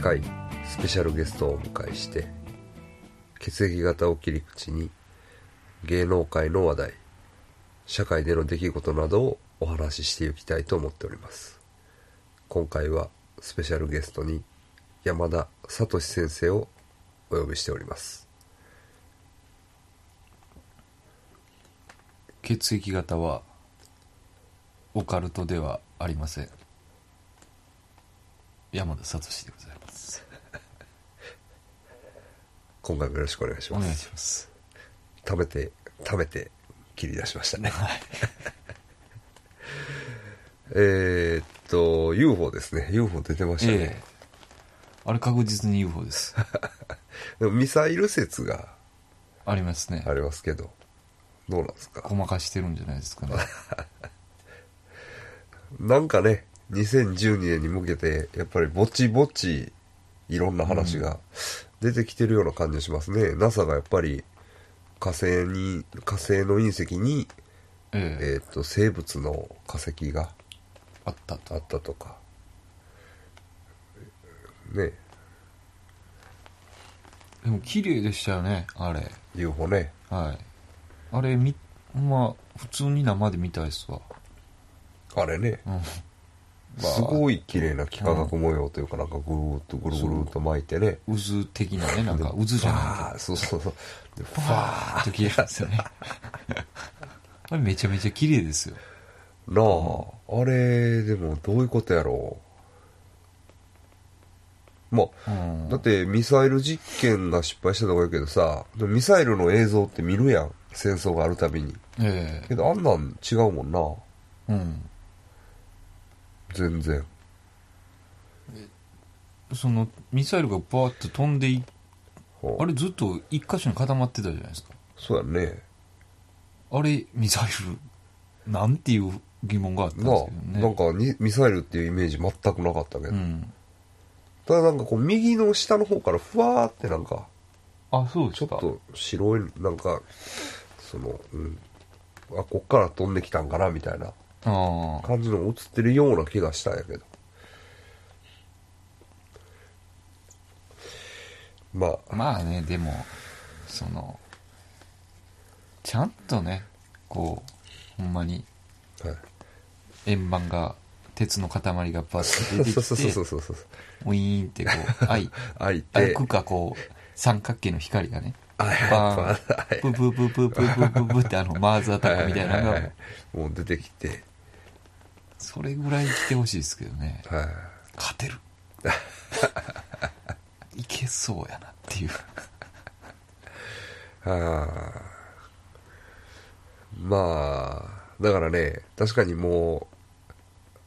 回スペシャルゲストをお迎えして血液型を切り口に芸能界の話題社会での出来事などをお話ししていきたいと思っております。今回はスペシャルゲストに山田聡先生をお呼びしております。血液型はオカルトではありません。山田聡でございます。今回もよろしくお願いします。お願いします。食べて食べて切り出しましたね。はい。えーっと UFO ですね。UFO 出てましたね、ええ。あれ確実に UFO です。でもミサイル説がありますね。ありますけどどうなんですか？ごまかしてるんじゃないですかね。なんかね2012年に向けてやっぱりぼちぼちいろんな話が出てきてるような感じがしますね、NASA がやっぱり火星に火星の隕石に、ええ。えーっと生物の化石があったと。あったとか。ね。でも綺麗でしたよねあれ。UFO ね。はい。あれみまあ普通に生で見たいっすわ。あれね。うんすごい綺麗な幾何学模様というかなんかぐるーっとぐるぐるっと巻いてね。渦的なねなんか渦じゃない。あそうそうそう。でフファーァっと綺麗なんですよね。あれめちゃめちゃ綺麗ですよ。ーなああれでもどういうことやろう。まあうん。だってミサイル実験が失敗したとか言うけどさミサイルの映像って見るやん。戦争があるたびに。ええ。けどあんなん違うもんな。うん全然。そのミサイルがバーッと飛んでいあれずっと一箇所に固まってたじゃないですか。そうやね。あれミサイルなんていう疑問があったんですけどね。なんかにミサイルっていうイメージ全くなかったけど、うん。ただなんかこう右の下の方からふわーってなんかあそうですか。ちょっと白いなんかそのうん。あこっから飛んできたんかなみたいな感じの映ってるような気がしたんやけど。まあ。まあねでもそのちゃんとねこうほんまにはい。円盤が鉄の塊がバッと出てきてそうそうそうウィーンってこう 開開いて。開くかこう三角形の光がねはいバはいーンプープープープープープープープーってあのマーズアタックみたいなのがもう出てきてそれぐらい来てほしいですけどね。はい。勝てる。いけそうやなっていう。はあまあだからね確かにも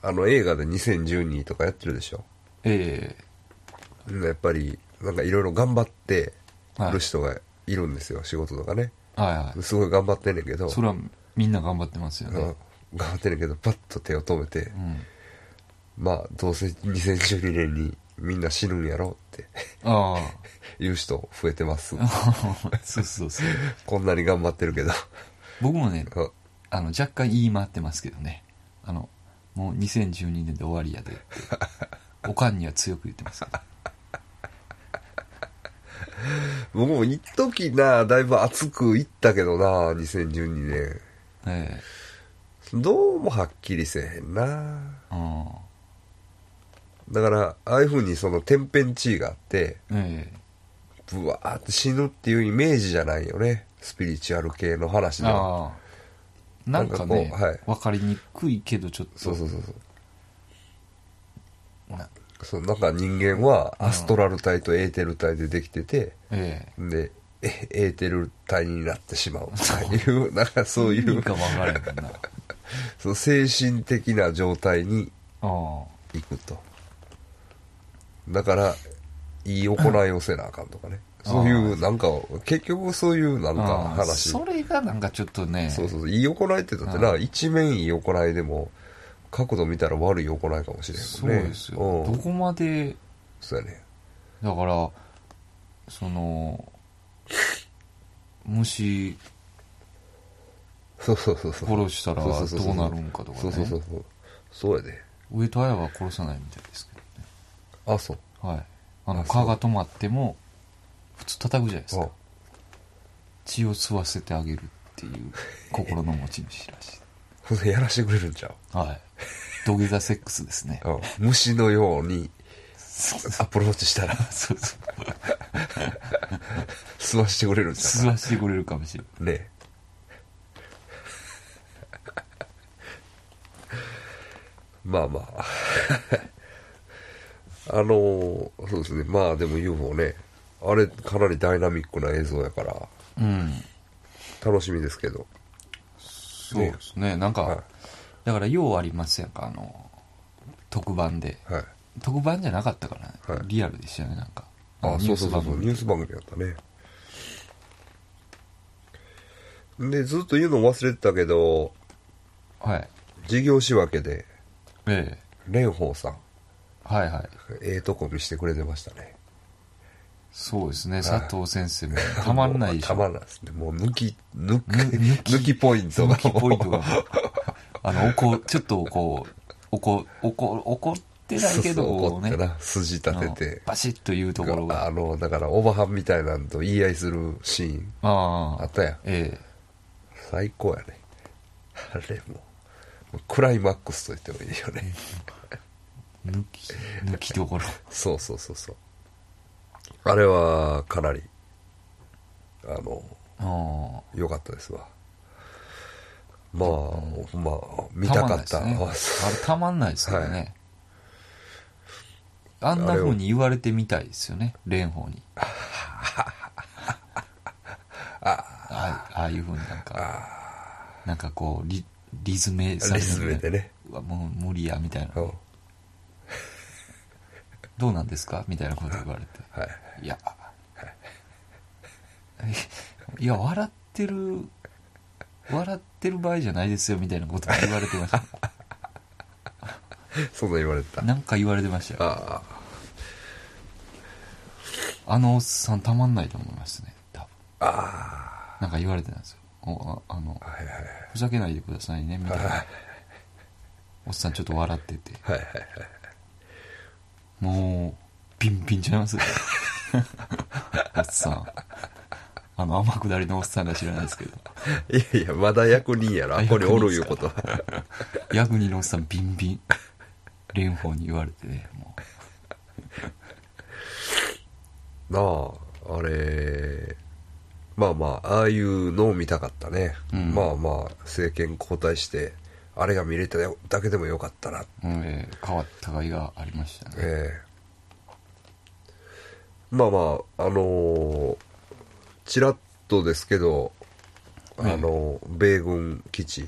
うあの映画で2012とかやってるでしょ。えやっぱりなんかいろいろ頑張ってはい。る人がいるんですよ、仕事とかね。えはいはい。すごい頑張ってんねんけど。それはみんな頑張ってますようん。ね頑張ってんねんけどパッと手を止めて、うん。まあどうせ2012年にみんな死ぬんやろってあ 言う人増えてます。あ そうそうそう。こんなに頑張ってるけど。僕もねあ あの若干言い回ってますけどね。あのもう2012年で終わりやでっておかんには強く言ってますけど。僕も一時なだいぶ熱くいったけどな2012年。えどうもはっきりせえへんな。えうんだからああいう風にその天変地異があってええ。ブワーって死ぬっていうイメージじゃないよね。スピリチュアル系の話では。ああ。なんかねなんかこうはい。分かりにくいけどちょっと。そうそうそうそう。な。そうなんか人間はアストラル体とエーテル体でできてて、えでえエーテル体になってしまうというなんかそうえいう意味か分からへんな その精神的な状態にあ行くと。だからいい行いをせなあかんとかね。そういうなんか結局そういうなんか話。それがなんかちょっとね。そうそうそう。いい行いってだってな一面いい行いでも角度見たら悪い行いかもしれんそもね。うんですよ、うん。どこまでそうやね。だからその虫そうそうそうそう。殺したらどうなるんかとかね。そうそうそうそう。そうやで。上戸彩は殺さないみたいですけあそう。どねはい。あの蚊が止まっても普通叩くじゃないですあ。か血を吸わせてあげるっていう心の持ち主らしい。やらしてくれるんちゃう？はい。土下座セックスですね。うん虫のようにアプローチしたら。そうそう。吸わしてくれるんちゃ吸わしてくれるかもしれない。うねまあまあ。あのそうですね。まあでも UFO ね。あれかなりダイナミックな映像やから。うん。楽しみですけど。そうですね。なんか、はい。だからようありますやんか？あの特番で。はい。特番じゃなかったからね、はい。リアルでしたよねなんか。あのそうそうそうそう。ニュースス番組やったね。でずっと言うの忘れてたけどはい。事業仕分けでえ蓮舫さん。えはいはい。ええとこ見してくれてましたね。そうですね。佐藤先生もたまんないでしょ。たまんないですね。もう抜き抜きぬ抜きポイントが抜きポイントが。あの怒ちょっとこう怒怒怒ってないけど怒ね。ってな。筋立てて。バシッというところが。あのだからおばはんみたいなんと言い合いするシーン。ああ。あったやん。え最高やね。あれも。うクライマックスと言ってもいいよね。え抜き抜きどころ。そうそうそうそう。あれはかなりあのあ良かったですわ。まあ、まあ見たかった。たね。あれたまんないですからね、あんな風に言われてみたいですよね。蓮舫に。あああ。あいう風になんか。なんかこうリリズメさリズムでね。うわもう無理やみたいな。うん。どうなんですか？みたいなこと言われて。はい。いや。いや笑ってる笑ってる場合じゃないですよみたいなこと言われてました。そんな言われてた。なんか言われてましたよ。ああ。のおっさんたまんないと思いますね多分。ああ。なんか言われてたんですよおああのあはいはい。ふざけないでくださいねみたいはい。なおっさんちょっと笑ってて。はいはいはい。もうピンピンちゃいますよおっさん。あの天下りのおっさんが知らないですけど。いやいやまだ役人やろ。あここにおるいうことは。ヤグニのおっさんビンビン。蓮舫に言われてねもなああれまあまあああいうのを見たかったね、うん。まあまあ政権交代してあれが見れただけでもよかったな。う、うん。えー変わった甲斐がありましたね。ええ。まあまああのーちらっとですけどあのー米軍基地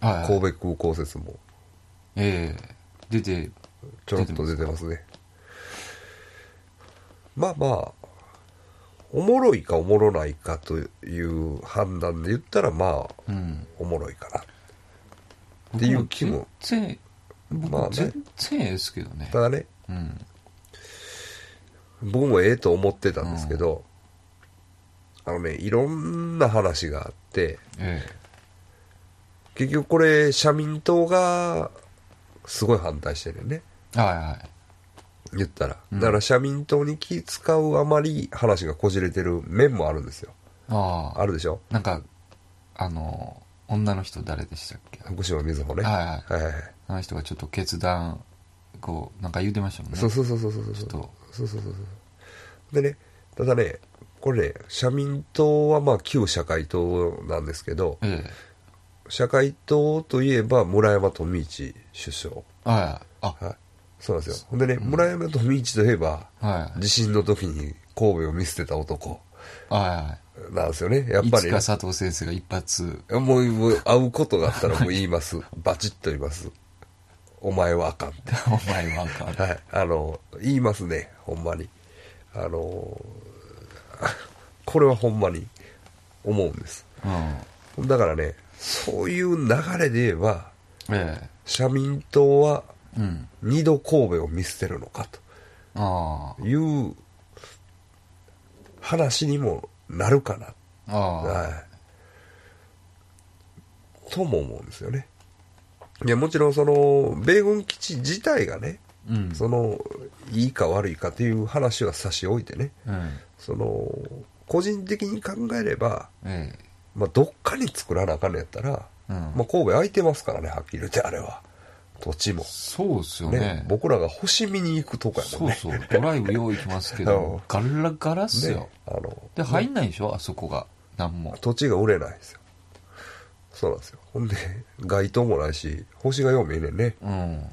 はいはい。神戸空港説も。ええ。出てちょろっと出てますね。まあまあおもろいかおもろないかという判断で言ったらまあうん。おもろいかな。っていう気も。全然僕まあね。全然ええですけどね。ただね。うん。僕もええと思ってたんですけど、あのねいろんな話があってえ結局これ社民党がすごい反対してるよね。えはいはい言ったら、うん。だから社民党に気使うあまり話がこじれてる面もあるんですよ。ああ。あるでしょ？なんかあの女の人誰でしたっけ？福島みずほね。はいはい。はいあの人がちょっと決断こうなんか言うてましたもんね。そうそうそうそうそうそうちょっと。そうそうそうそうでねただねこれね社民党はまあ旧社会党なんですけどええ。社会党といえば村山富市首相。はい。あはいそうなんですよ。ほんでね、村山富市といえばはい地震の時に神戸を見捨てた男。はなんですよね。やっいぱりね。いつか佐藤先生が一発。もうもう会うことがあったらもう言います。バチッと言います。お前はあかんって。お前はあかん。はい、あの言いますね。ほんまに。あの これはほんまに思うんです。うん。だからねそういう流れで言えばえ。社民党は二度神戸を見捨てるのかあという話にもなるかな、はい、とも思うんですよね。いや、もちろんその、米軍基地自体がね、うん。その、いいか悪いかっていう話は差し置いてね、うん。その、個人的に考えれば、ええ。まあ、どっかに作らなあかんのやったら、うん。まあ、神戸空いてますからね、はっきり言って、あれは。土地も。そうですよね。ね僕らが星見に行くとこやもんね。そうそう。ドライブよう行きますけ うん。どガラガラっすよ。ね、あの、で入んないでしょ？あそこが。なんも。土地が売れないんですよ。そうなんですよ。ほんで、街灯もないし、星がよう見えねんね。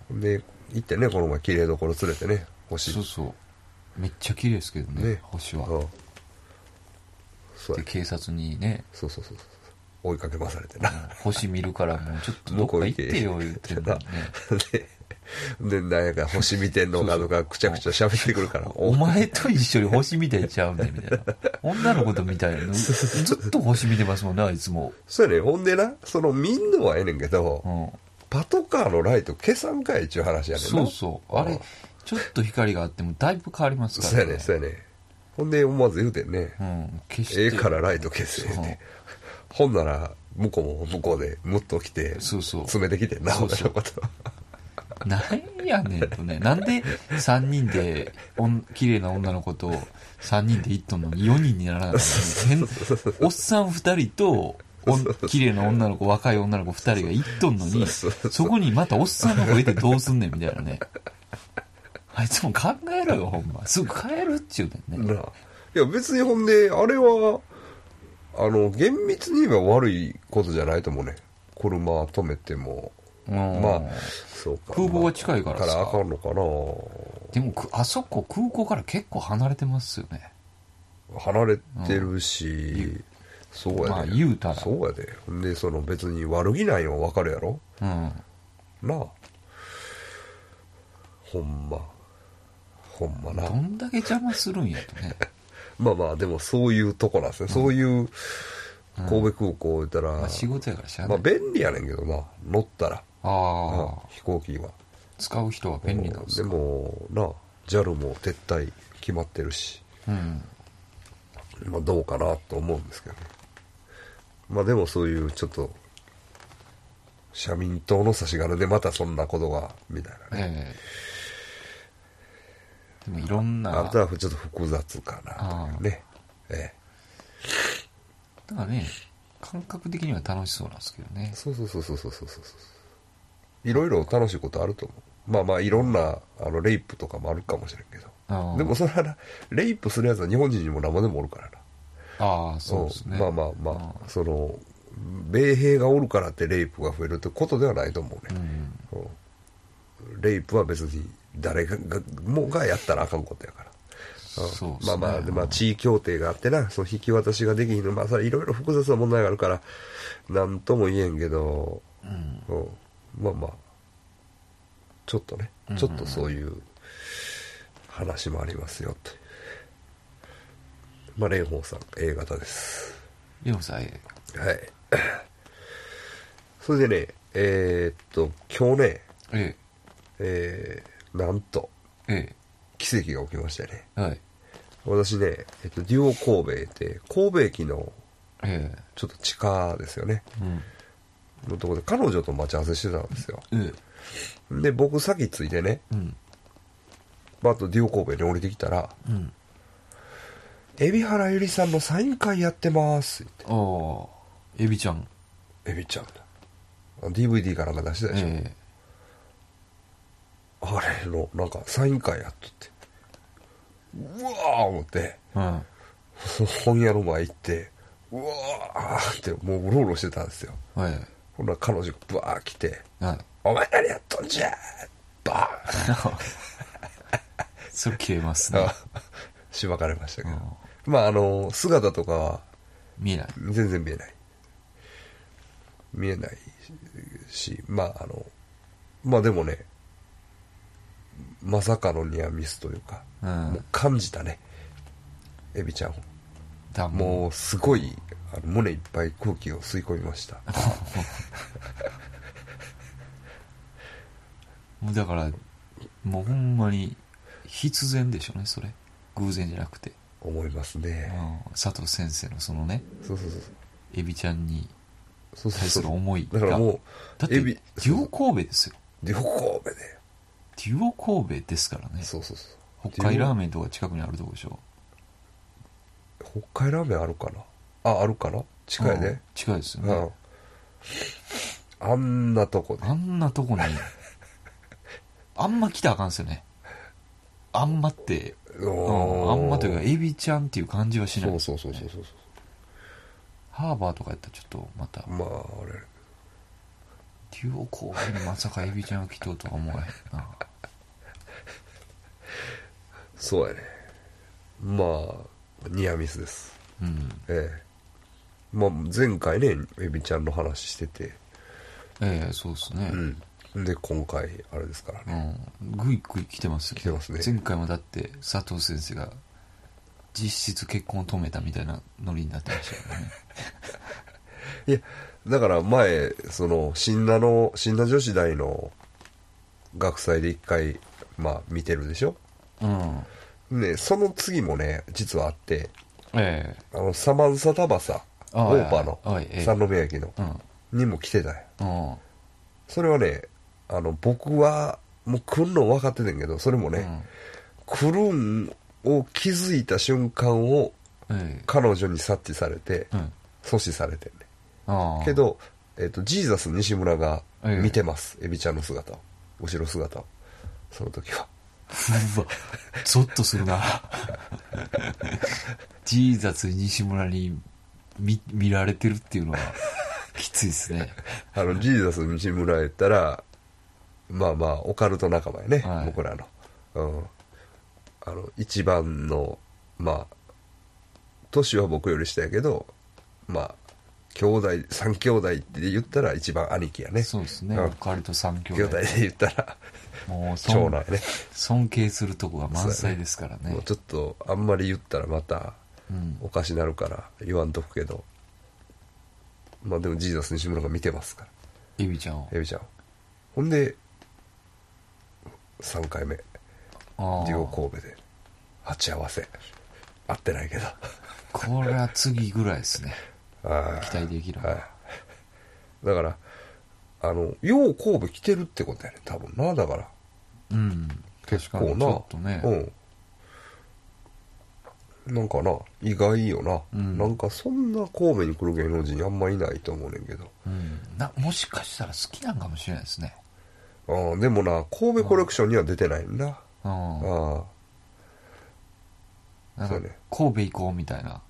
うん。で、行ってね、この前綺麗どころ連れてね、星。そうそう。めっちゃ綺麗ですけどねね。星は。うん。そうや。で警察にね。そうそうそうそう。追いかけ回されてな。星見るからもうちょっとどっか行ってよ言ってんのにね で、で、なんやか星見てんのかとか、くちゃくちゃ喋ってくるから。お前と一緒に星見てちゃうねんみたいな女の子とみたいな ずっと星見てますもんねあいつもそうやね。ほんでな、その見んのはええねんけど、うんパトカーのライト消さんかいっちゅう話やねんな。そうそうあれちょっと光があってもだいぶ変わりますからそうやね、そうやね。ほんで、思わず言うてんね。うん消してええからライト消せって。ほんなら、向こうも向こうでムッと来て、そうそう詰めてきてんな、そうそう俺のこと。なんやねんとね。なんで3人で、おん綺麗な女の子と3人で行っとんのに4人にならなかったのに変おっさん2人と、おん綺麗な女の子、若い女の子2人が行っとんのに、そこにまたおっさんが増えてどうすんねんみたいなね。あいつも考えろよ、ほんま。すぐ帰るっちゅうねんね。いや、別にほんで、あれは、あの、厳密に言えば悪いことじゃないと思うね。車止めても。うんまあ、そうか。空港が近いからさからあかんのかなでもく、あそこ空港から結構離れてますよね。離れてるし、そうやで。まあ言うたらそうやで。で、その別に悪気ないのはわかるやろうん。なあ。ほんま。ほんまなど。んだけ邪魔するんやとね。まあまあ、でもそういうとこなんですね。そういう神戸空港言ったら、まあ仕事やからしゃあまあ。便利やねんけどな。乗ったら。ああ、飛行機は。使う人は便利なんですでかも、なあ、JAL も撤退決まってるし、うん。まあどうかなと思うんですけどね。まあでもそういうちょっと、社民党の差し金でまたそんなことが、みたいなね。ええでもいろんな、あとはちょっと複雑かなああというね。えだからね、感覚的には楽しそうなんですけどねえ。。そうそうそうそうそうそうそう。いろいろ楽しいことあると思う。まあまあいろんな、あの、レイプとかもあるかもしれんけど。でもそれはな、レイプするやつは日本人にも生でもおるからな。ああ、そうですね。んまあまあまあ、その、米兵がおるからってレイプが増えるってことではないと思ううね。ん。うんレイプは別に誰ががもがやったらあかんことやから。ねまあまあ、でまあ、地位協定があってな、その引き渡しができひんの、まあ、それいろいろ複雑な問題があるから、なんとも言えんけど、うん。うん、まあまあ、ちょっとね、ちょっとそういう話もありますよ、と。まあ、蓮舫さん、A 型です。でもさ、えはい。それでね、えーっと、今日ね、え、えー、なんと、え奇跡が起きましてね。え、はい。私ね、えっと、デュオ神戸って、神戸駅のええ、ちょっと地下ですよね。うん。のところで彼女と待ち合わせしてたんですよ。ええ、で、僕先着いてね、うん。バッとデュオ神戸に降りてきたら、うん。海老原ゆりさんのサイン会やってますって。ああ、エビちゃん。エビちゃん。DVD かなんか出してたでしょ。えあれの、なんかサイン会やっとって。うわー思って、え、うん。本屋の前行って、うわーってもううろうろしてたんですよ。はい。ほんなら彼女がブワー来て、はい。お前何やっとんじゃバ それ消えますーンね。しばかれましたけど。まああの、姿とかは見えない。全然見えない。見えないし、まああの、まあでもね、まさかのニアミスというか、うんもう感じたね。エビちゃんを。だもうすごいあの胸いっぱい空気を吸い込みました。もうだから、もうほんまに必然でしょうね、それ。偶然じゃなくて。思いますうんね。佐藤先生のそのね、そうそうそう。エビちゃんにそうそうそう対する思いがだからもうだってエビデュオ神戸ですよデュオ神戸でデュオ神戸ですからね。そうそうそう。北海ラーメンとか近くにあるとこでしょ。北海ラーメンあるかな？ああるかな？近いうん。ね近いですよね。うん。あんなとこであんなとこに あんま来たらあかんすよね。あんまって、うん、あんまというかエビちゃんっていう感じはしない。そうそうそうそうそう。ハーバーとかやったらちょっとまた。まああれデュオ神戸にまさかエビちゃんが来とうとは思わへんな。そうやね。まあニアミスです。うん。ええ。まあ前回ねエビちゃんの話してて。ええそうですね。うん。で今回あれですからね。うん。ぐいぐい来てますよ。来てますね。前回もだって佐藤先生が実質結婚を止めたみたいなノリになってましたよね。いやだから前その新名の新名女子大の学祭で一回まあ見てるでしょ？うん。ねその次もね実はあってえあのサマンサタバサあオーパーのはい三宮駅のえうん。にも来てたんや。うん。それはねあの僕はもう来んの分かっててんけどそれもね、来るんを気づいた瞬間をうんええ。彼女に察知されてうん。阻止されてんねけど、えっとジーザス西村がええ。見てます、エビちゃんの姿。を後ろ姿を。その時は。うわゾッとするな。ジーザス西村に見見られてるっていうのはきついですね。あのジーザス西村やったらまあまあオカルト仲間やね、はい。僕らの。うん。あの一番のまあ年は僕より下やけどまあ兄弟三兄弟って言ったら一番兄貴やね。そうですね。うん。オカルト三兄弟。兄弟で言ったらもう長尊男やね。尊敬するとこが満載ですからね。もうちょっとあんまり言ったらまたうん。おかしなるから言わんとくけど。まあでもジーザス西村が見てますから。エビちゃんを。エビちゃんほんで3回目。デュオ神戸で。鉢合わせ。合ってないけど。これは次ぐらいですね。あ期待できるなはい。だからあのよう神戸来てるってことやね。多分な。だから。うん。結構な。確かにちょっとね。うん。なんかな。意外よな、うん。なんかそんな神戸に来る芸能人あんまいないと思うねんけど。うん。なもしかしたら好きなんかもしれないですね。ああでもな神戸コレクションには出てないんだ、うん。あ。なんかそうね。神戸行こうみたいな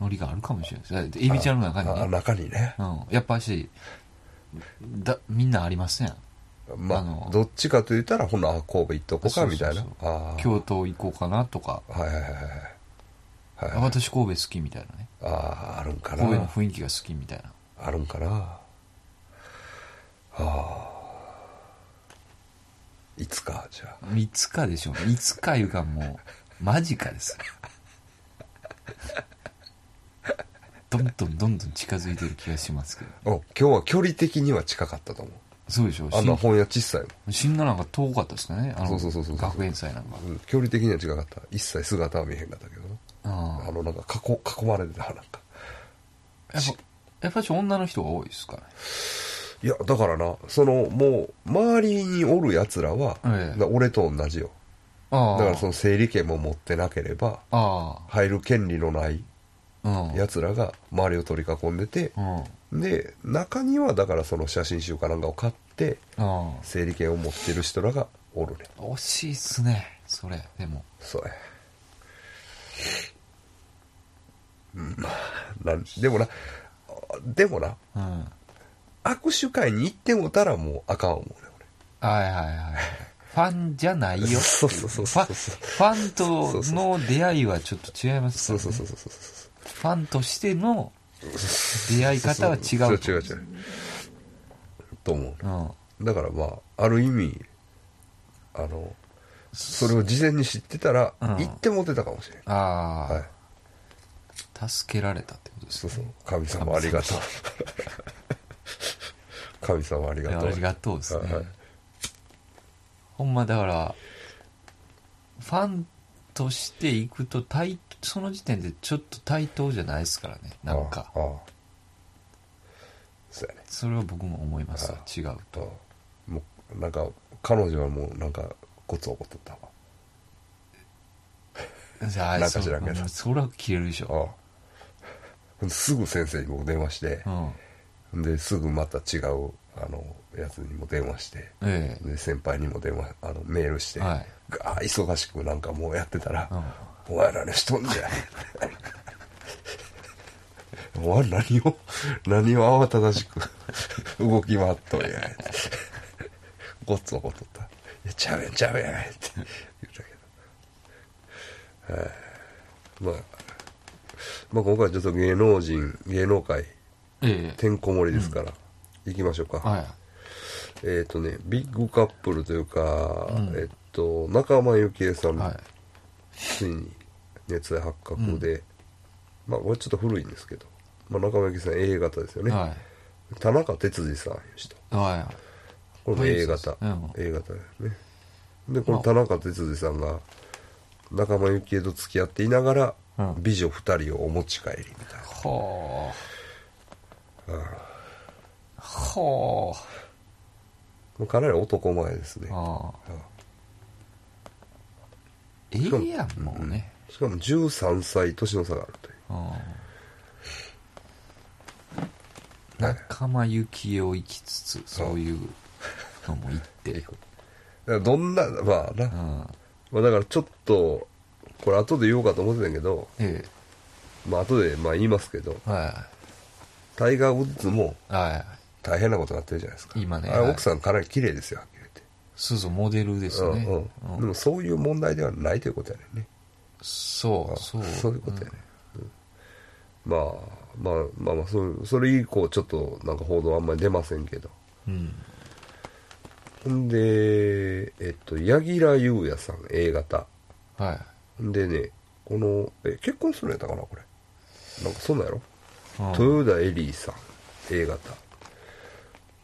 ノリがあるかもしれないです。エビちゃんの中にね。中にね。うん、やっぱしだみんなありますやん。まああのどっちかと言ったらほなあ神戸行っとこうかみたいな。京都行こうかなとか。はいはいはいはいはい。私神戸好きみたいなね。あああるんかな。神戸の雰囲気が好きみたいな。あるんかな。ああいつかじゃあ。いつかでしょうね。いつかいうかもう間近ですどんどんどんどん近づいてる気がしますけど。お今日は距離的には近かったと思う。そうでしょあんな本屋小さいもん新がなんか遠かったですかね。あのそうそうそうそう学園祭なんか。うん距離的には近かった。一切姿は見えへんかったけど。なあ。あのなんか囲囲まれてたなんか。やっぱやっぱし女の人が多いですかね。いやだからなそのもう周りにおるやつらは、ええ。俺と同じよ。だからその整理券も持ってなければあ。入る権利のないやつらが周りを取り囲んでてうん。で中にはだからその写真集かなんかを買ってあ整理券を持ってる人らがおるねあ惜しいっすねそれでも。そうや。うんでもなでもなうん。握手会に行ってもたらもうあかん思うねはいはいはいファンじゃないよ そうそうそうそうファファンとの出会いはちょっと違いますから、ね、そうそうそうそうそうファンとしての 出会い方は違う違う。違う。と思う。うん。だからまあある意味あのそれを事前に知ってたらうん。行ってもてたかもしれん、ああ、はい。助けられたってことですね。そうそう。神様ありがとう。神様ありいがとう。やありがとうですね、はいはい。ほんまだからファンとして行くと対その時点でちょっと対等じゃないですからね。なんか。ああ。そうやね。それは僕も思います。あ違うと。もうなんか彼女はもうなんかコツを怒っとったわ。じゃあなんか知らんけど。そうそれは切れるでしょ。ああ。すぐ先生に僕電話して。う、ん。ですぐまた違うあのやつにも電話して。えで先輩にも電話あのメールして、はい。忙しくなんかもうやってたらえ、うん「お前らねしとんじゃ。お前何を何を慌ただしく動き回っとんや。ごっつ怒っとった「いやちゃうやんちゃうやん」って。言ったけど、はいまあまあ今回ちょっと芸能人芸能界ええ。てんこ盛りですから、行きましょうか、はい。えっ、とねビッグカップルというか、うん。えっと仲間由紀恵さん、はいついに熱愛発覚で、まあこれちょっと古いんですけど、まあ、仲間由紀恵さん A 型ですよね、は田中哲司さんいう人い。はこれも A 型、うん。A 型ですね。でこの田中哲司さんが仲間由紀恵と付き合っていながら、うん。美女2人をお持ち帰りみたいな。いはあはもうかなり男前ですね。ああ。あええやんもうね。しかも13歳年の差があるという。ああ。仲間由紀恵を生きつつそういうのも言って。だからどんなまあな、うん。まあ、だからちょっとこれ後で言おうかと思ってたんやけどえまあ後でまあ言いますけどえはタイガー・ウッズもいはい。大変なことになってるじゃないですか。あれ今ねはい。奥さんかなり綺麗ですよそうそうモデルですね。うんうん。うん。でもそういう問題ではないということやねんね。そうそう。そういうことやね、うん。まあまあまあまあそそれ以降ちょっとなんか報道あんまり出ませんけど。うん。ほんでえっと柳楽優弥さん A 型。はんでねこのえ結婚するんやったかなこれ。なんかそんなんやろ？豊田エリーさん A 型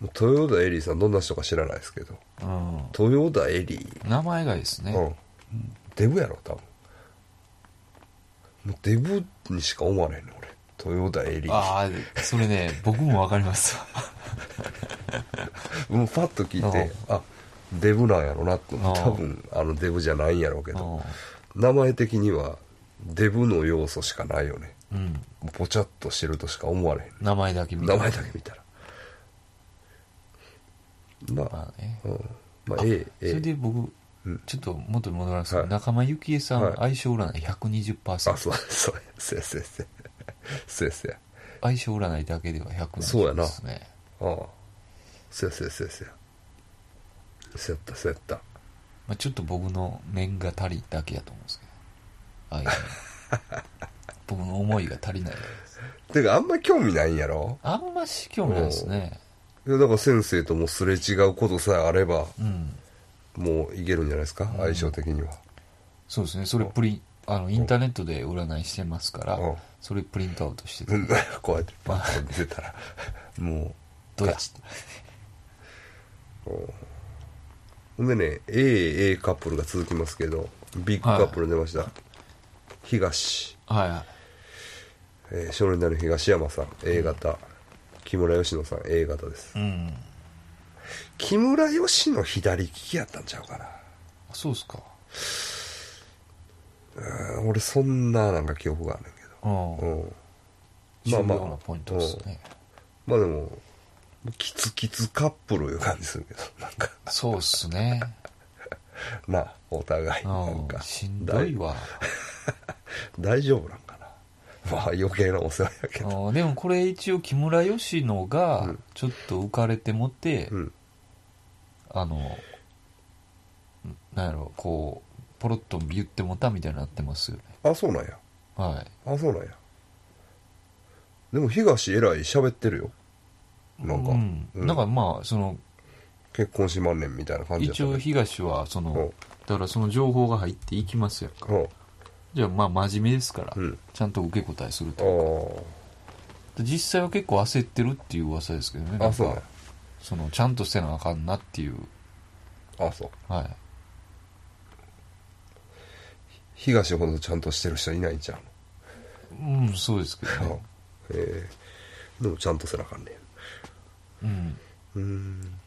豊田エリーさんどんな人か知らないですけど。うん。豊田エリー、名前がいいですね。うん。デブやろ多分。もうデブにしか思われへんねん俺豊田エリー。ああそれね 僕もわかります。もうパッと聞いてあデブなんやろなって。ん。多分あのデブじゃないんやろうけど。う名前的にはデブの要素しかないよね。ん。うんぽちゃっとしてるとしか思われへん。名前だけ見名前だけ見たらまあ、まあね。うん。まああ A それで A 僕うん。ちょっと元に戻りますけど、はい。仲間由紀恵さん、はい。相性占い120%あそうそうそうやそうやそうやそうやそう。や相性占いだけでは120%そうやな。ああ。そうやそうやそうやそう。やそうやったそうやった。まあ、ちょっと僕の念が足りんだけやと思うんですけど。ああいうの僕の思いが足りないです。てかあんまり興味ないんやろ？あんまし興味ないですねいやだから先生ともすれ違うことさえあればうん。もういけるんじゃないですか？ん。相性的には、そうですね。それプリンあのインターネットで占いしてますからうん。それプリントアウトしてて。う んこうやってパッと出たら もどうやガチッうん。ほんでね AA カップルが続きますけどビッグカップル出ました、東、はいはい。えー、少年団の東山さん A 型、木村佳乃さん A 型です。うん。木村佳乃左利きやったんちゃうかな。そうっすか。うん俺そんななんか記憶があるんだけうんど、うん、重まあまあ。ポイントですね。まあでもキツキツカップルいう感じするけどなんか。そうっすね。なお互いなんうんかしんどいわ。大 大丈夫なんか。なまあ余計なお世話やけど。うんでもこれ一応木村佳乃うがん。ちょっと浮かれてもって、うん。あのなんやろこうポロッと言ってもたみたいになってますよね。あそうなんや。はい。あそうなんや。でも東えらい喋ってるよ。なんか、うん。うん。なんかまあその結婚しまんねんみたいな感じだった一応ね東はその、う。んだからその情報が入っていきますやんか。う。んじゃあまあ真面目ですから、うん。ちゃんと受け答えするあとで実際は結構焦ってるっていう噂ですけどねああそうそのちゃんとせなあかんなっていう。あそう。はい。東ほどちゃんとしてる人いないんちゃううんそうですけどの、ねえ。ーでもちゃんとせなあかんねんうん。うん。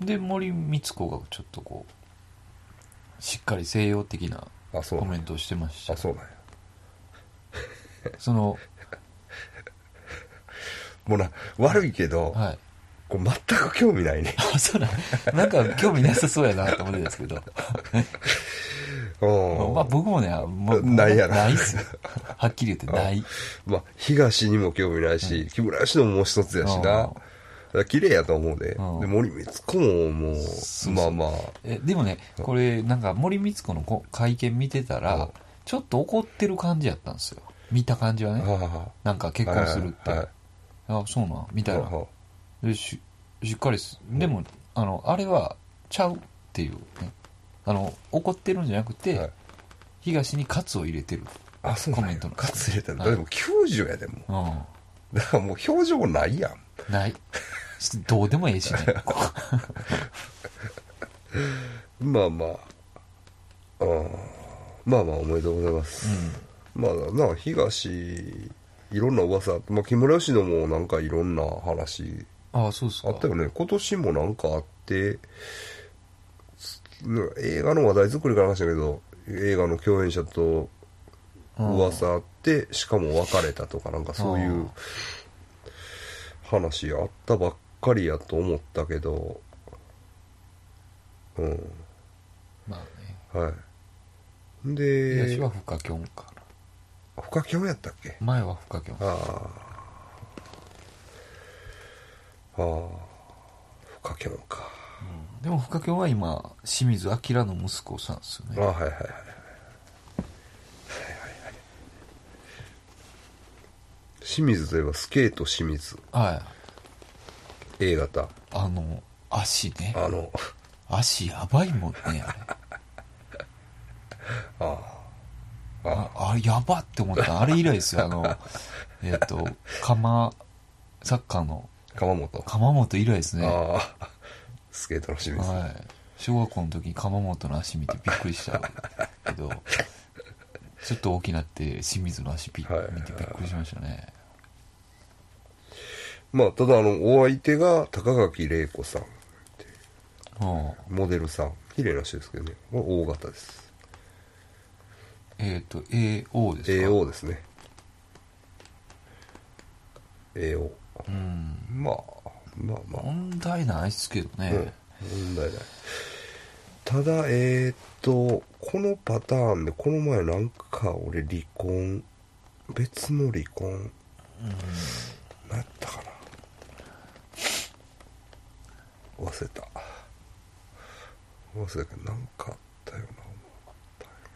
で森光子がちょっとこうしっかり西洋的なあそコメントをしてました。あそうなんや。そのもうな悪いけど、はい。こう全く興味ないね。あそうなんなんか興味なさそうやなと思ってたんですけど。うん。まあ僕もねもうないやろないっすよ。はっきり言ってない。まあ、東にも興味ないし、木村佳乃ももう一つやしな。綺麗やと思うで。うん。で、森光子ももう、そうまあまあ、えでもねこれなんか森光子のこ会見見てたうん。らちょっと怒ってる感じやったんですよ。見た感じはね。はなんか結婚するって、はいはいあそうなん？みたいなはでししっかりすでもあのあれはちゃうっていうね。あの怒ってるんじゃなくて、はい。東に喝を入れてる。あ、そうなんや。コメントの。カツ入れたら、はい。でも90やでもう。う。だからもう表情ないやん。ん。ないどうでもええしね。まあまあ、うん。まあまあおめでとうございます。まあな、東、いろんな噂まあ木村佳乃もなんかいろんな話。ああそうですか。あったよね。今年もなんかあってす映画の話題作りから話したけど映画の共演者と噂あってしかも別れたとかなんかそういう話あったばっかりやと思ったけどうん。まあね。はい。東ではフカキョンかな。深キョンやったっけ？前はフカキョンああああ深キョンか。でもフカキョンは今清水明の息子さんですよね。あはいはいはい。はいはいはい。清水といえばスケート清水。はい A 型。あの足ね。あの。足やばいもんねあれ。ああ。あれやばって思った。あれ以来ですよ。あの えっ、と釜サッカーの。鎌本。鎌本以来ですね。はあ。あスケートの清水、い。小学校の時に鎌本の足見てびっくりしたけど ちょっと大きなって清水の足ピはい見てびっくりしましたねまあただあのお相手が高垣玲子さん。うんモデルさん綺麗な人ですけどね。これ大型です。えっ、と AO ですか？AO ですね。AO うん。まあまあまあ。問題ないっすけどね、うん、問題ない。ただえー、っとこのパターンでこの前なんか俺離婚別の離婚何やったかな忘れた。忘れた。けどなんかあったよな。思ったんやけ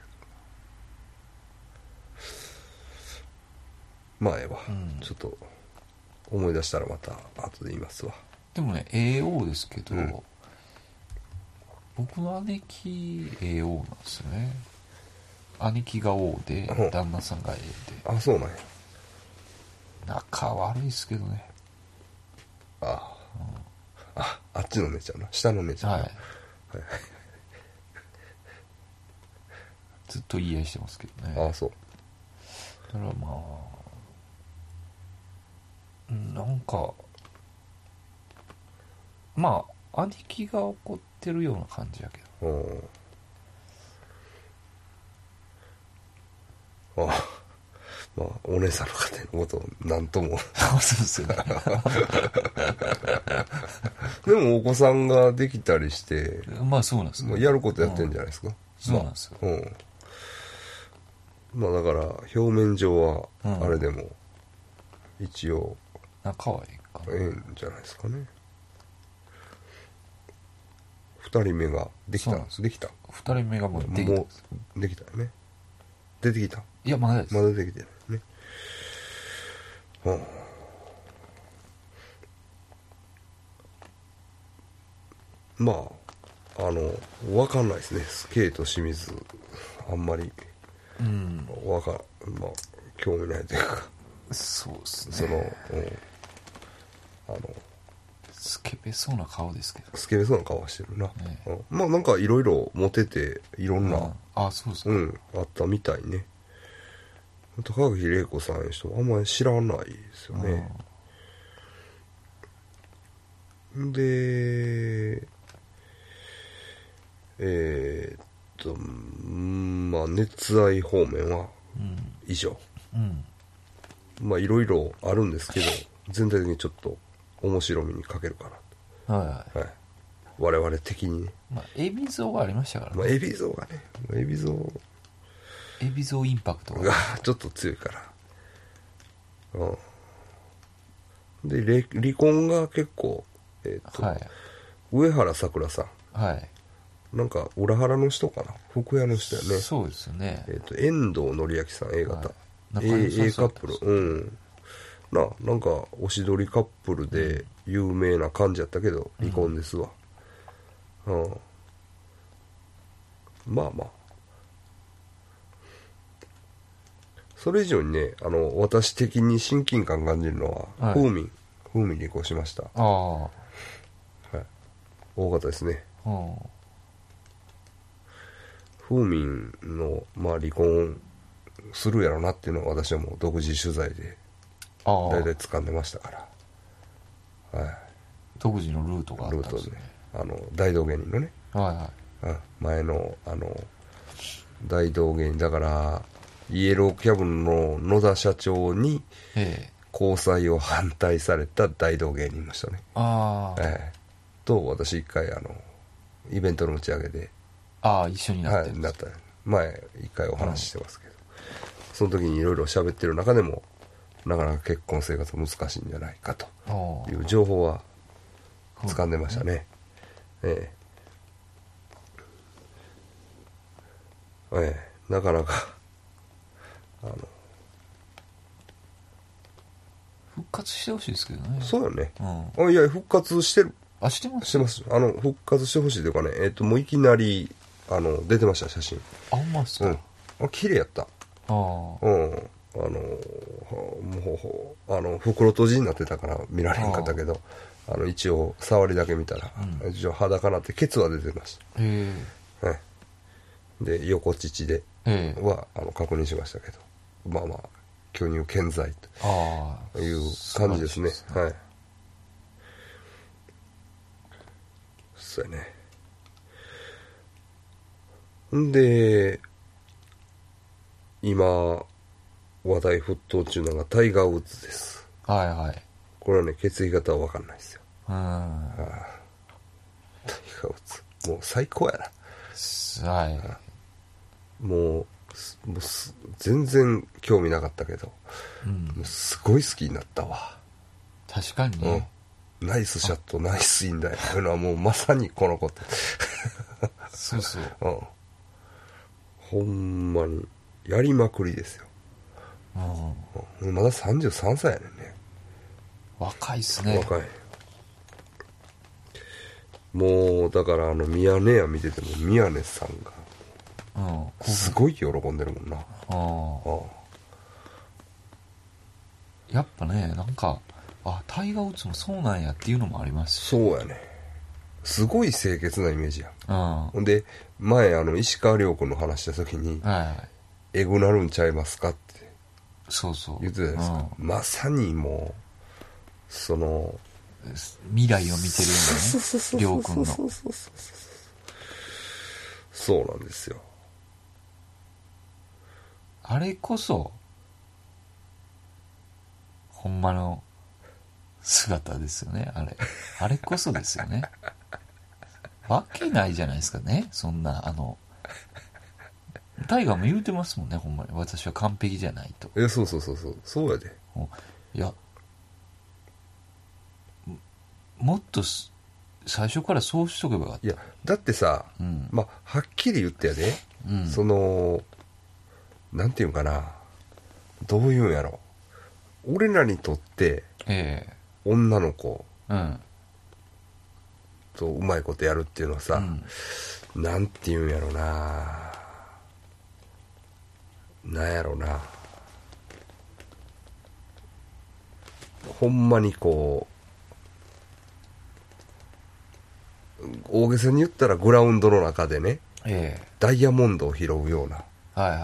どなまあええわ、うん。ちょっと思い出したらまた後で言いますわ。でもね AO ですけど、うん。僕の姉貴 AO なんですよね。兄貴が O でうん。旦那さんが A で。あそうなんや。仲悪いっすけどね。ああ、ああっちの姉ちゃんな。下の姉ちゃんな。はい。ずっと言い合いしてますけどね。ああそう。だからまあうんなんかまあ兄貴が怒ってるような感じやけど。う。んああまあお姉さんの家庭のことなんとも。そうですよね。でもお子さんができたりしてまあそうなんですまあやることやってんじゃないですか、そうなんですよ。まあうん。まあだから表面上うん。はあれでも一応仲はいいかな。ええんじゃないですかね。二人目ができたです。できた。二人目がもうできたもうできたよね。出てきた。いやまだです、まだできてない。ねうん。まああの分かんないですね。スケート清水あんまりうん。わかまあ興味ないというか。そうですね。その、うん。あの。スケベそうな顔ですけど。スケベそうな顔はしてるな、ねうん。まあなんかいろいろモテていろんな、うん。あそうですか、うん、あったみたいね高垣玲子さんいう人あんまり知らないですよね、で、えーっと、うんまあ、熱愛方面はうん以上。うんまあ、いろいろあるんですけど、全体的にちょっと面白みに欠けるかはいはな。はい。我々的にね。いまあエビゾウがありましたからまあ、ねエビがね、エビゾウエビゾウインパクトがが ちょっと強いから。うん。で、れ離婚が結構、えーっと、はい上原さくらさはいん。なんか、裏原の人かな？福屋の人やね。そうですよねえっ、と、遠藤紀明さん、A 型。はい A, A カップル。うん。な、なんか、おしどりカップルで有名な感じやったけど、離婚ですわ。うん。まあまあ。それ以上にね、あの、私的に親近感感じるのは、はい。風味。風味離婚しました。ああ。はい。大型ですね。うん風民の、まあ、離婚するやろなっていうのは私はもう独自取材であ大体あ掴んでましたから、はい、独自のルートがあルートでったんですねあの大道芸人のね、はいはい。うん。前のあの大道芸人だからイエローキャブの野田社長にええ。交際を反対された大道芸人の人ね、ああ、ええ。と私一回あのイベントの打ち上げで。ああ一緒になって。る、はい、なった。前一回お話ししてますけど、その時にいろいろ喋ってる中でもなかなか結婚生活難しいんじゃないかと。いう情報は掴んでましたね、ええ。ええ。なかなかあの復活してほしいですけどね。そうよね。うん。あいや復活してる。あしてます？してます。あの復活してほしいというかねえっ、ともういきなりあの出てました写真。あほんまですか、うん。あ綺麗やった。ああ。うん、あのはもうあの袋閉じになってたから見られへんかったけどあの一応触りだけ見たら、うん。一応裸なってケツは出てましへた、ね、で横乳でえええ。はあの確認しましたけどまあまあ巨乳健在という感じですね。素晴らしいはい。そうやね。んで今話題沸騰中なのがタイガー・ウッズです。はいはい。これはね血液型は分かんないですよ。うん。タイガー・ウッズもう最高やな。すはい。もうすもうす全然興味なかったけどうん。もうすごい好きになったわ。確かにね、うん、ナイスシャットナイスインだよ。というのはもうまさにこのこと、そうそう。うん、ほんまにやりまくりですよ、うんうん、まだ33歳やねんね。若いっすね。若い。もうだからあの宮根屋見てても宮根さんがうんすごい喜んでるもんな、あああやっぱねなんかあタイガー・ウッズもそうなんやっていうのもありますし。そうやね。すごい清潔なイメージやほんで前あの石川遼君の話した時にいはい「エグなるんちゃいますか?」って。そうそう。言ってたじゃないですか、まさにもうそのうん未来を見てるよそうねりょうくんの。そうなんですよあれこそほんまの姿ですよねあれ。あれこそですよね。わけないじゃないですかねそんなあのタイガーも言うてますもんねほんまに。私は完璧じゃないと。えそうそうそうそう。そうやで。いやももっとす最初からそうしとけばよかっいやだってさたうん、まあはっきり言ってやで、うん、そのなんていうんかな。どういうんやろ。俺らにとってえ女の子。えうん。とうまいことやるっていうのはさ、うん。なんていうんやろな。なんやろな。ほんまにこう大げさに言ったらグラウンドの中でねえ。ダイヤモンドを拾うような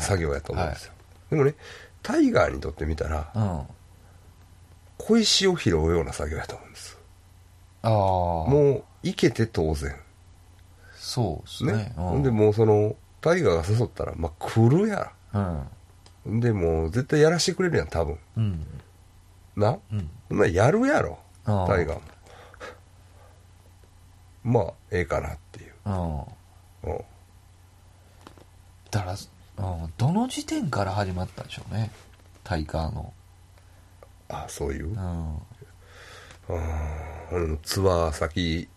作業やと思うんですよ、でもねタイガーにとってみたら小石を拾うような作業やと思うんですああ。もう、行けて当然。そうですね。ね。ほんで、もうその、タイガーが誘ったら、まあ、来るやうん。ん。で、もう、絶対やらしてくれるやん、多分。うん。な？うん。ならやるやろ、タイガーも。まあ、ええかなっていう。うん。うん。だから、うん、どの時点から始まったんでしょうね。タイガーの。あ、そういう？う。ん。うん、ツアー先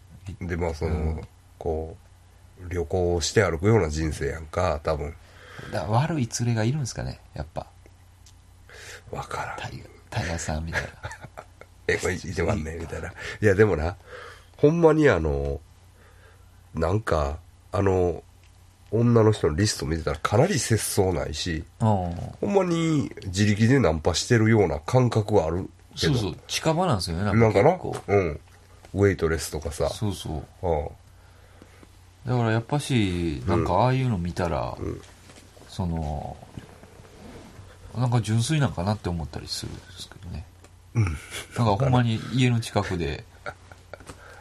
で、まあ、その、うんこう、旅行して歩くような人生やんか、多分。だ悪い連れがいるんですかね、やっぱ。わからん。タイガー、タイガーさんみたいな。え、これいてまんねみたいな。いや、でもな、ほんまにあの、なんか、あの、女の人のリスト見てたらかなり節操ないし、うん。ほんまに自力でナンパしてるような感覚はあるけど。そうそう、近場なんですよね、なんなんかな？うん。ウェイトレスとかさ。そうそう。うん。だからやっぱし、なんかああいうの見たら、んその、なんか純粋なんかなって思ったりするんですけどね。なんかほんまに家の近くで、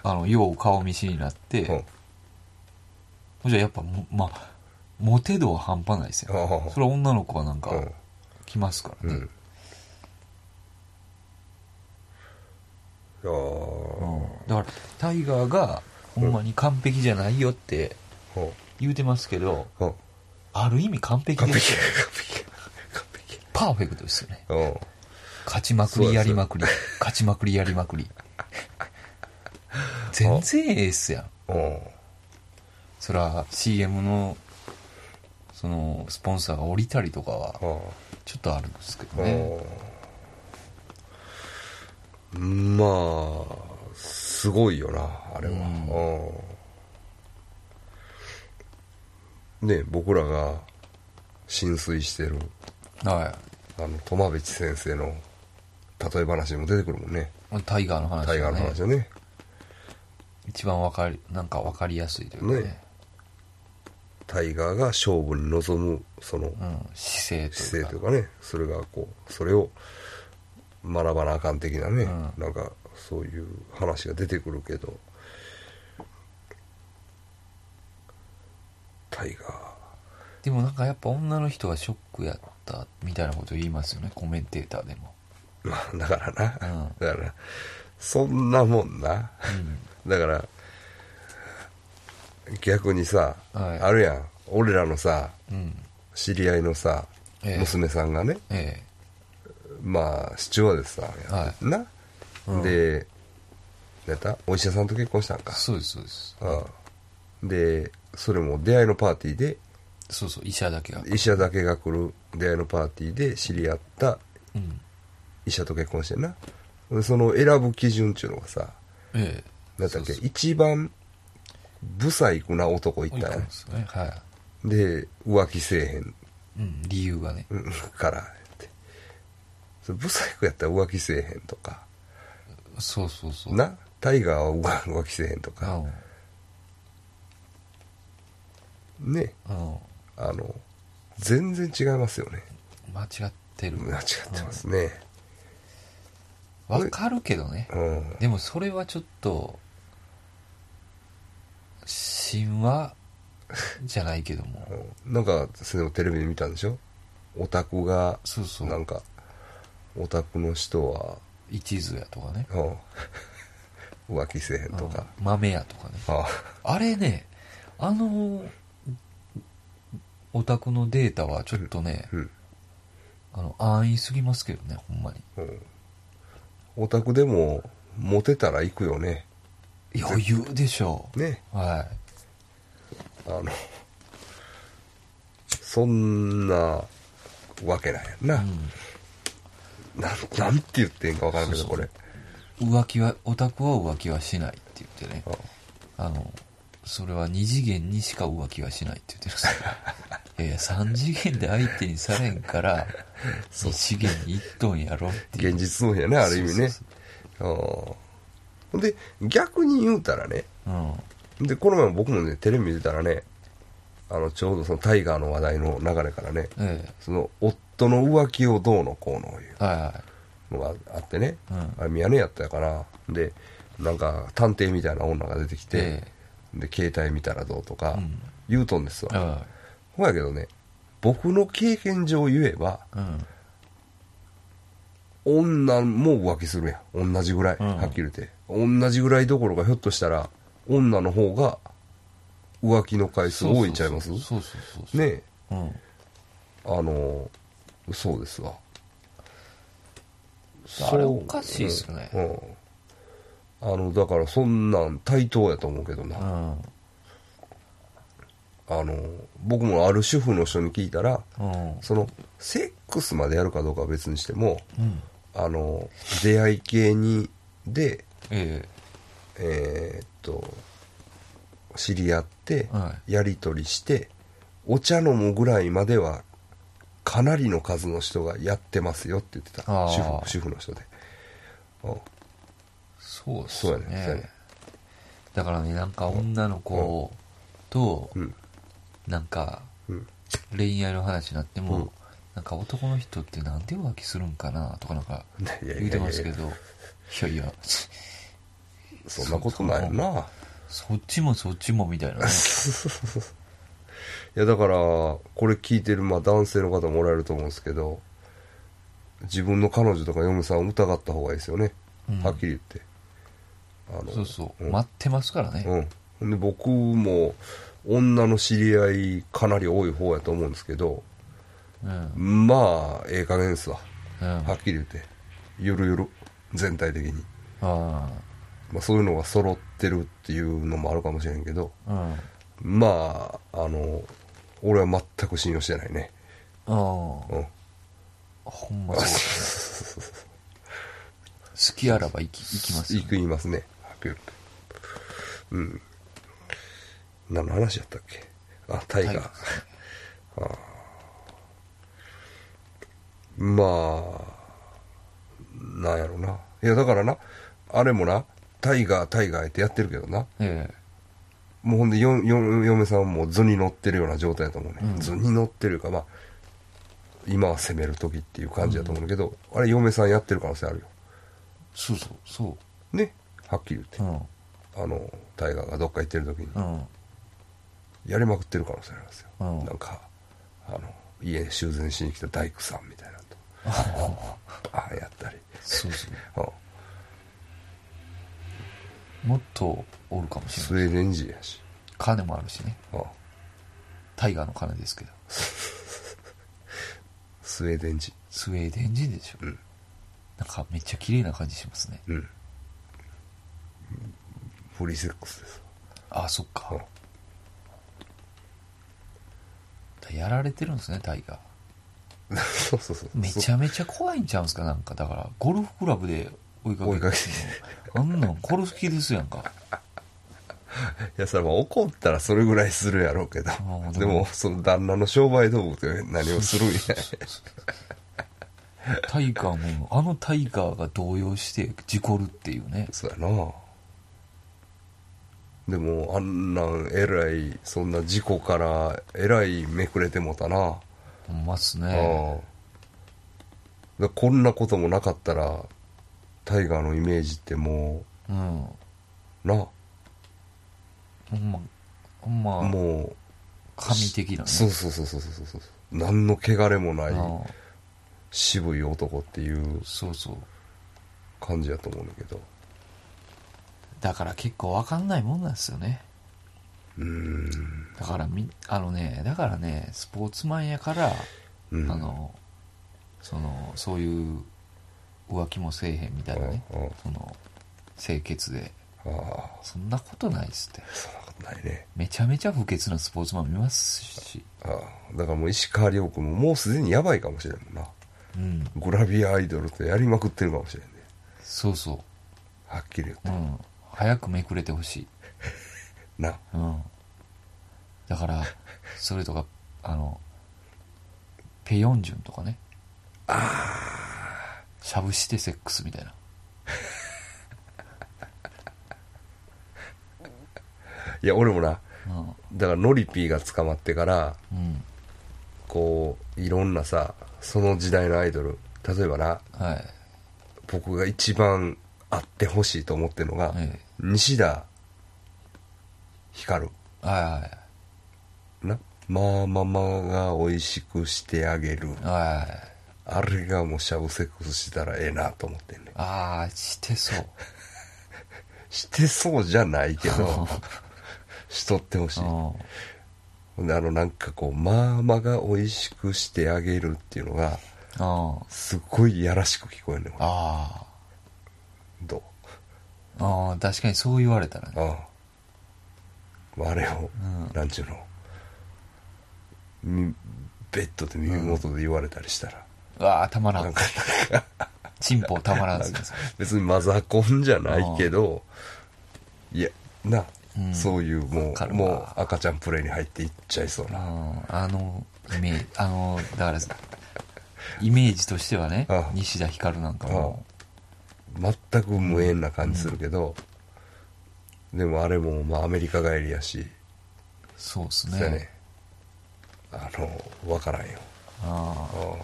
あの、よう顔見知りになって、うんじゃあやっぱも、まあ、モテ度は半端ないですよ。ああそれは女の子はなんかうん、来ますからね。うん。うんだから、タイガーが、ほんまに完璧じゃないよってうん言うてますけど、うんある意味完璧ですよ。完璧完璧パーフェクトですよね。うん勝ちまくりやりまくり。勝ちまくりやりまくり。全然エースやん。うんそら CM の、その、スポンサーが降りたりとかは、うんちょっとあるんですけどね。うんまあすごいよなあれは、うん。ね僕らが浸水してるはあの苫部先生の例え話にも出てくるもんね。い。タイガーの話タイガーの話、はね。一番わかり、なんかわかりやすいというかね。ねタイガーが勝負に臨むそのうん、姿勢というか。姿勢というかね。それがこうそれを学ばなあかん的なね、うん。なんかそういう話が出てくるけど。タイガー。でもなんかやっぱ女の人はショックやったみたいなこと言いますよね、コメンテーターでも。まあだからな、うん。だからそんなもんな。うん。だから逆にさ、はい。あるやん。俺らのさうん。知り合いのさ、ええ。娘さんがね。えまあスチュワーデスさな、うん。で何やった？お医者さんと結婚したんえか。そうです、そうです。うん。でそれも出会いのパーティーで。そうそう、医者だけが。医者だけが来る。出会いのパーティーで知り合った。うん。医者と結婚してんな。でその選ぶ基準っていうのがさええ。何だっけ？一番ブサイクな男いったね。はで浮気せえへんい。うん、理由がね。うんからってそれブサイクやったら浮気せえへんとかそうそうそう。な？タイガーは浮浮気せえへんとかね。あの全然違いますよね間違ってる。間違ってますねわかるけどね。うんでもそれはちょっと、神話じゃないけども。なんかそれをテレビで見たんでしょ？オタクがそうそう。なんかオタクの人は、一途やとかね。うん、浮気せえへんとか、うん豆やとかね。ああれね、あの、オタクのデータはちょっとね、うんあの、安易すぎますけどね、ほんまに。うんオタクでもモテたら行くよね余裕でしょねう。はあのそんなわけないやんい。な、うん。なんなんて言ってんかわからんけどこれ浮気は、オタクは浮気はしないって言ってね。あの、それは二次元にしか浮気はしないって言ってるんですよ。いやいや、三次元で相手にされんから、二次元に行っとんやろっていう。現実のやねある意味ねそううんほんで逆に言うたらねそうでこの前僕もねテレビ見てたらねあのちょうどそのタイガーの話題の流れからねその夫の浮気をどうのこうのいうのがあってね、うん。あれ宮根やったかなでなんか探偵みたいな女が出てきて、えで携帯見たらどうとかうん。言うとんですわ、はほやけどね僕の経験上言えばいうん女も浮気するやん。同じぐらい、うん。はっきり言って。同じぐらいどころかひょっとしたら女の方が浮気の回数多いんちゃいます？そうそうそうねえ。うん。あのそうですわ。あれおかしいっすね。うん、うん。あのだからそんなん対等やと思うけどな、うん。あの僕もある主婦の人に聞いたらうん。そのセックスまでやるかどうかは別にしてもうんあの出会い系にでええ。ーっと知り合ってえはやり取りしてお茶飲むぐらいまではかなりの数の人がやってますよって言ってた。主婦主婦の人で、うんそうっすね。やねそうやねだからねなんか女の子とうん。なんかうん。恋愛の話になっても、うんなんか男の人ってなんで浮気するんかなとかなんか言うてますけど。いやいや。そんなことないよな。そっちもそっちもみたいなね。いやだからこれ聞いてるまあ男性の方もおられると思うんですけど自分の彼女とか嫁さんを疑った方がいいですよね、うん。はっきり言って。あのそうそう、ん。待ってますからね、うんで僕も女の知り合いかなり多い方やと思うんですけどうんまあええ加減ですわ。うん。はっきり言って。ゆるゆる全体的に、あまあ、そういうのが揃ってるっていうのもあるかもしれんけど。あうん。まああの俺は全く信用してないね。ああ。うん。ほんまそうですね。好きあらば行き行きますよ行く言いますね。はっきり言って。うん。何の話やったっけ？あタイガー。タイガーですねまあなんやろな。いやだからなあれもなタイガータイガーってやってるけどな。えもうほんでよよ嫁さんも図に乗ってるような状態だと思うね、うん。図に乗ってるかまあ今は攻める時っていう感じだと思うんだけど、あれ嫁さんやってる可能性あるよ。そうそうそねはっきり言って、ううん。あのタイガーがどっか行ってる時に。うん。やりまくってる可能性ありますよ、うん。なんかあの家修繕しに来た大工さんみたいな ああやったり、そうそう うん。もっとおるかもしれないスウェーデン人やし、金もあるしね。うん。タイガーの金ですけど。スウェーデン人。スウェーデン人でしょ、うん。なんかめっちゃ綺麗な感じしますね。うん。フリーセックスです。あそっか。うん。やられてるんですねタイガー そうそうそう。めちゃめちゃ怖いんちゃうんすかなんか。だからゴルフクラブで追いかけ追いかけて。あんなん殺す気ですやんか。いやそれは怒ったらそれぐらいするやろうけど。ーでも。その旦那の商売道具って何をするんや。タイガーもあのタイガーが動揺して事故るっていうね。そうやな。でもあんなんえらいそんな事故からえらいめくれてもたな、ほんまっすあねこんなこともなかったらタイガーのイメージってもうん。うな。ほんまほんまもう神的なね。そうそうそうそうそうそう。何の汚れもないうん。渋い男っていうそうそう。感じやと思うんだけど。だから結構わかんないもんなんですよねうーん。だからみあのねだからねスポーツマンやから、うん。あのそのそういう浮気もせえへんみたいなねうんうん。その清潔で。ああ。そんなことないっすって。そんなことないね。めちゃめちゃ不潔なスポーツマン見ますし。ああ。だからもう石川遼君ももうすでにやばいかもしれんもんな。うん。グラビアアイドルってやりまくってるかもしれんね。そうそはっきり言って。ううん。早くめくれてほしいな。うん。だからそれとか あのペヨンジュンとかね。ああしゃぶしてセックスみたいな。いや俺もな。うん。だからノリピーが捕まってからうん。こういろんなさその時代のアイドル例えばなはい。僕が一番あってほしいと思ってるのが、え。西田光る。えはいはい。なまあママが美味しくしてあげる。はいはいあれがもうシャブセックスしたらええなと思ってんねああしてそう。してそうじゃないけど しとってほしい。うん。ほんであのなんかこうママが美味しくしてあげるっていうのがあすっごいやらしく聞こえんねん。俺あどう？ああ確かにそう言われたらね。あああれを、うん。なんちゅうの。みベッドで耳元で言われたりしたら、うわあたまらん。なんかチンポたまらんっすね別にマザコンじゃないけどいやな、うん。そういうもうもう赤ちゃんプレイに入っていっちゃいそうな。うん。あのイメージあのだからイメージとしてはね西田ひかるなんかも。全く無縁な感じするけど、でもあれもまあアメリカ帰りやし。そうっすね。ね。あの分からんよ。ああ。うん。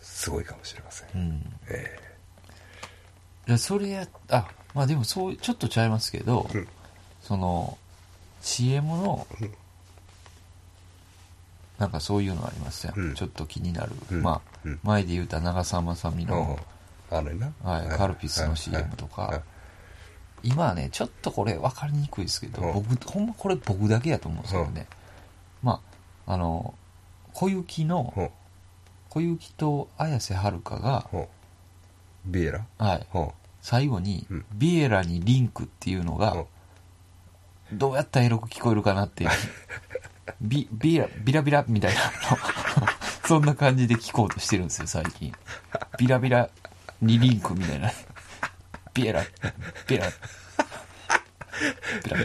すごいかもしれません、うん。えいやそれやあまあでもそうちょっとちゃいますけど、うん。その CM の、うん。なんかそういうのありますやん、うん。ちょっと気になる、うん。まあ、うん。前で言うた長澤まさみえの、あのな、はいカルピスの CM とか。はい今はねちょっとこれ分かりにくいですけど、うん。僕ほんまこれ僕だけやと思うんですけどね、まああの小雪の、うん。小雪と綾瀬はるかが、うん。ビエラ？はい、うん。最後に、うん。ビエラにリンクっていうのが、どうやったらエロく聞こえるかなって、ビ、ビラ、ビラビラみたいな、そんな感じで聞こうとしてるんですよ、最近。ビラビラにリンクみたいな。ビエラ、ビラ、ビラ、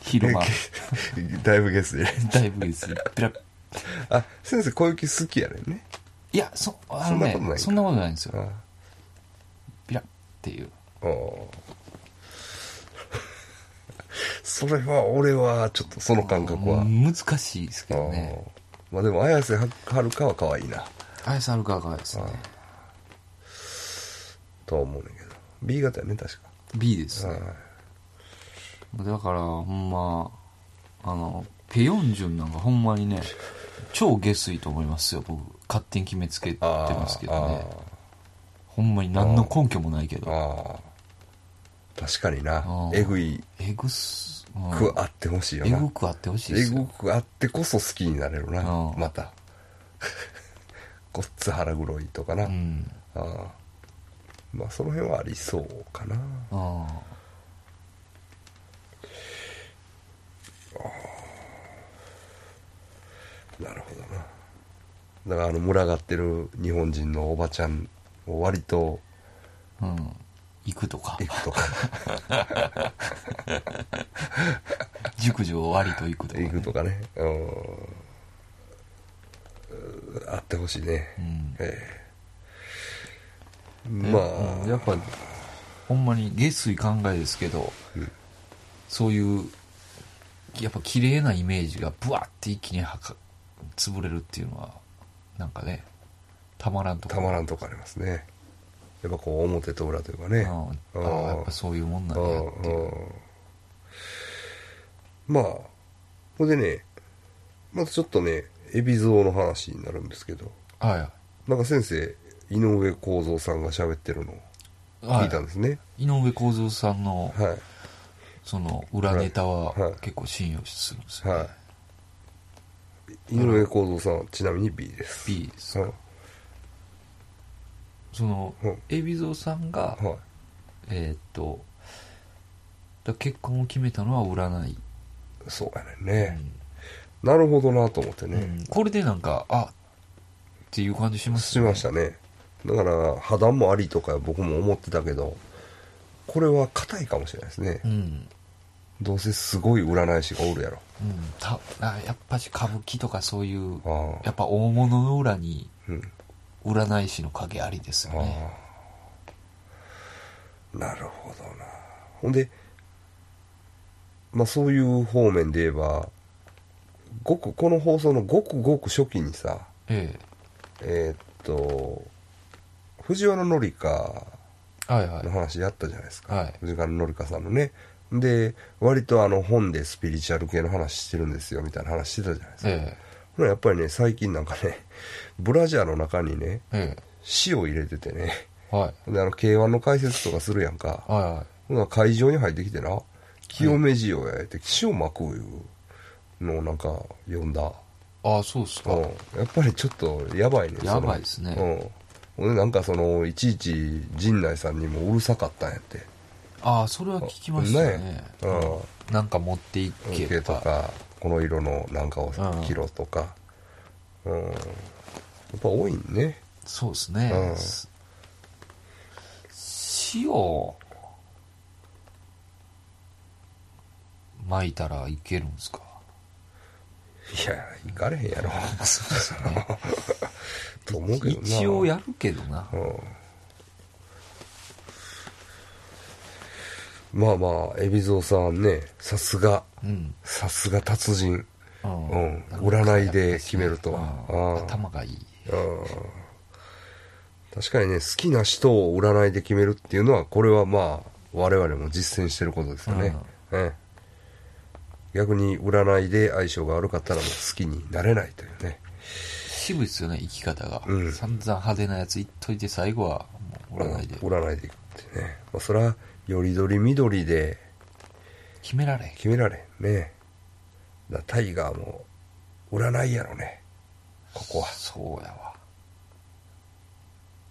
昼間、だいぶゲスで。だいぶで。す。ビラ、あ先生小雪好きやねんね。いや、そ、あのそんなことない。んかね、そんなことないんですよ。あビラっていう。あそれは俺はちょっとその感覚は、難しいですけどね。ああまあでも綾瀬はるかは可愛いな。アイスアルカがですね。とは思うねん B 型やね確か。B ですね。はい。だから、ほんま、あの、ペヨンジュンなんかほんまにね、超下水と思いますよ、僕。勝手に決めつけてますけどね。ほんまに何の根拠もないけあど。確かにな。えぐい。えぐす、うん。くあってほしいよえなぐくあってほしいでえすよ。ぐくあってこそ好きになれるなまた。ごっつ腹黒いとかな、うん。ああまあその辺はありそうかな。あなるほどな。だからあの群がってる日本人のおばちゃんを割とあ。うん。行くとか。行。くとか。熟女を割と行くとか、行くとかね。うん。あってほしいね、うん。ええ。ねまあ、うんやっぱほんまに下水考えですけど、うんそういうやっぱ綺麗なイメージがブワッて一気にはか潰れるっていうのはなんかねたまらんとこ。たまらんとこありますね。やっぱこう表と裏というかね。うん。ああやっぱそういうもんなんうやんっていう。うん。まあほんでねまたちょっとね海老蔵の話になるんですけど。はい。なんか先生井上公造さんが喋ってるのを聞いたんですね。井上公造さんのはい。その裏ネタははい。結構信用するんですよ、ね。はい。井上公造さんはちなみに B です。B です。はい。そのうん海老蔵さんが、はい。えーっとだ結婚を決めたのは占い、そうやねんね、なるほどなと思ってうんね、うん。これでなんかあっていう感じしますしましたねだから破談もありとか僕も思ってたけどこれは硬いかもしれないですね、うん、どうせすごい占い師がおるやろ。うん、たあやっぱし歌舞伎とかそういうやっぱ大物の裏にうん。占い師の影ありですよね。ああ。なるほどな。ほんでまあそういう方面で言えばごくこの放送のごくごく初期にさえ。えーっと藤原紀香はいはい。の話やったじゃないですか、はい。藤川紀香さんのね。で割とあの本でスピリチュアル系の話してるんですよみたいな話してたじゃないですか、えほなやっぱりね最近なんかね ブラジャーの中にねええ。塩入れててね。えはい。であの K1 の解説とかするやんか。はいはい。会場に入ってきてな。清め塩やって塩まくいうのをなんか読んだ。ああそうっすか、うん、やっぱりちょっとやばいねその。やばいですね。うんほんでなんかそのいちいち陣内さんにもうるさかったんやって。ああそれは聞きましたね。ね。うん。なんか持っていけ系とか。この色のなんかをうん切ろとか。うん。やっぱ多いんね。そうですね、うん。す塩巻いたらいけるんですか？いや行かれへんやろ。そうですよねと思うけどな。一応やるけどな。うん。まあまあ海老蔵さんねさすが。うん、さすが達人。うん。うん。占いで決めるとは。うんうん頭がいい。うん。確かにね好きな人を占いで決めるっていうのはこれはまあ我々も実践してることですよね、ええ逆に占いで相性が悪かったらもう好きになれないというね渋いっすよね生き方が、うん。散々派手なやつ言っといて最後はもう占いで。うん占いでいくってね、まあ、それはよりどりみどりで。決められ。へん決められんね。だからタイガーも占いやろね。ここは。そうやわ。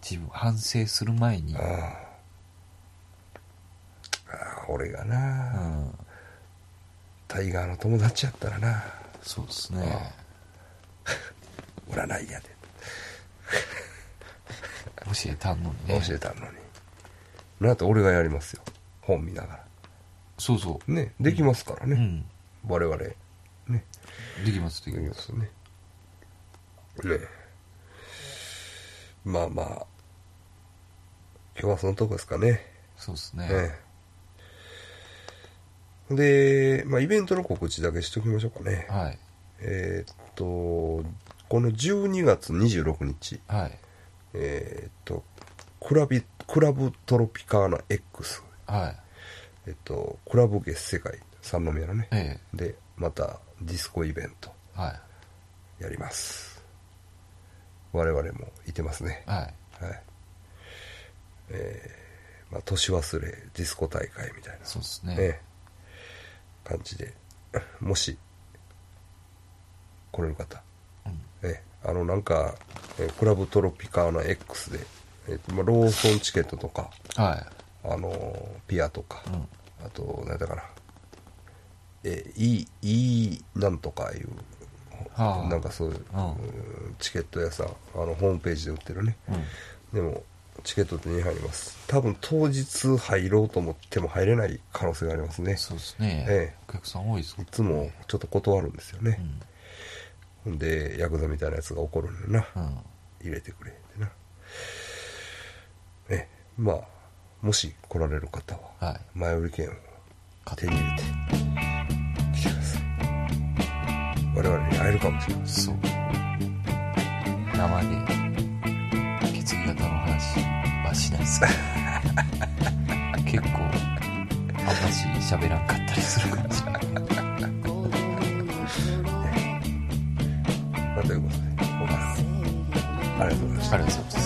自分反省する前に。ああああ俺がうな、ん。タイガーの友達やったらな。そうですね占いやで。教えたんのにね。教えたのに、なんと俺がやりますよ。本見ながら。そうそねできますからう、ね、うん。我々。ね。できますでできまきますね。ね。まあまあ。今日はそのとこですかね。そうですね。ええ。で、まあ、イベントの告知だけしときましょうかね。はい。えーっとこの12月26日。はい。えーっとクラビクラブトロピカーナ X はい。えっとクラブ月世界。三宮のね。えでまたディスコイベント。えはい。やります。我々もいてますね。はい。はい。えーまあ、年忘れディスコ大会みたいな。そうですね。ね。感じで。もし来れる方あのなんか、えクラブトロピカーナ X で、えまあ、ローソンチケットとかはあのピアとか、いうん。あと何だかな。えいいいいなんとかいう、はあ。なんかそういう、うん。うんチケット屋さんあのホームページで売ってるね。うん。でもチケット手に入ります。多分当日入ろうと思っても入れない可能性がありますね。そうですね、ええ。お客さん多いですいつもちょっと断るんですよね。う、んほんでヤクザみたいなやつが怒るんだな、うん。入れてくれってな。えまあもし来られる方ははい。前売り券を買手に入れて来てください。我々に会えるかもしれません。そう。生で血液型の話はしないです。け ど結構あんまし喋らんかったりするかもしれないまあということで今回ありがとうございました。ありがとうございます